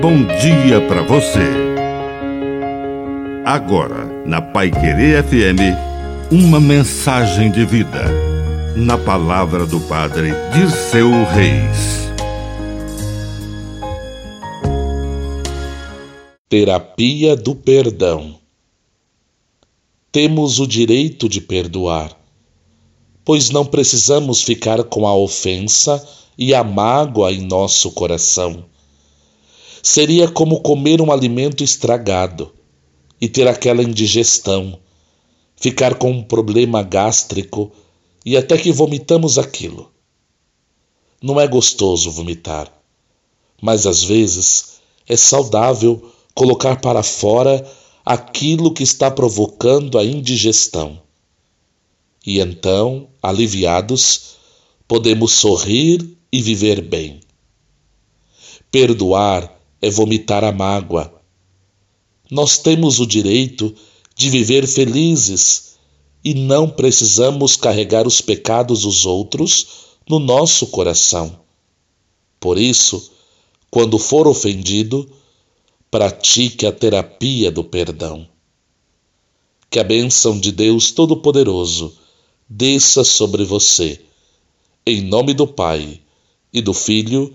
bom dia para você. Agora, na Pai Querer FM, uma mensagem de vida. Na palavra do Padre de seu Reis. Terapia do perdão. Temos o direito de perdoar, pois não precisamos ficar com a ofensa e a mágoa em nosso coração seria como comer um alimento estragado e ter aquela indigestão, ficar com um problema gástrico e até que vomitamos aquilo. Não é gostoso vomitar, mas às vezes é saudável colocar para fora aquilo que está provocando a indigestão. E então, aliviados, podemos sorrir e viver bem. Perdoar é vomitar a mágoa. Nós temos o direito de viver felizes e não precisamos carregar os pecados dos outros no nosso coração. Por isso, quando for ofendido, pratique a terapia do perdão. Que a bênção de Deus Todo-Poderoso desça sobre você, em nome do Pai, e do Filho,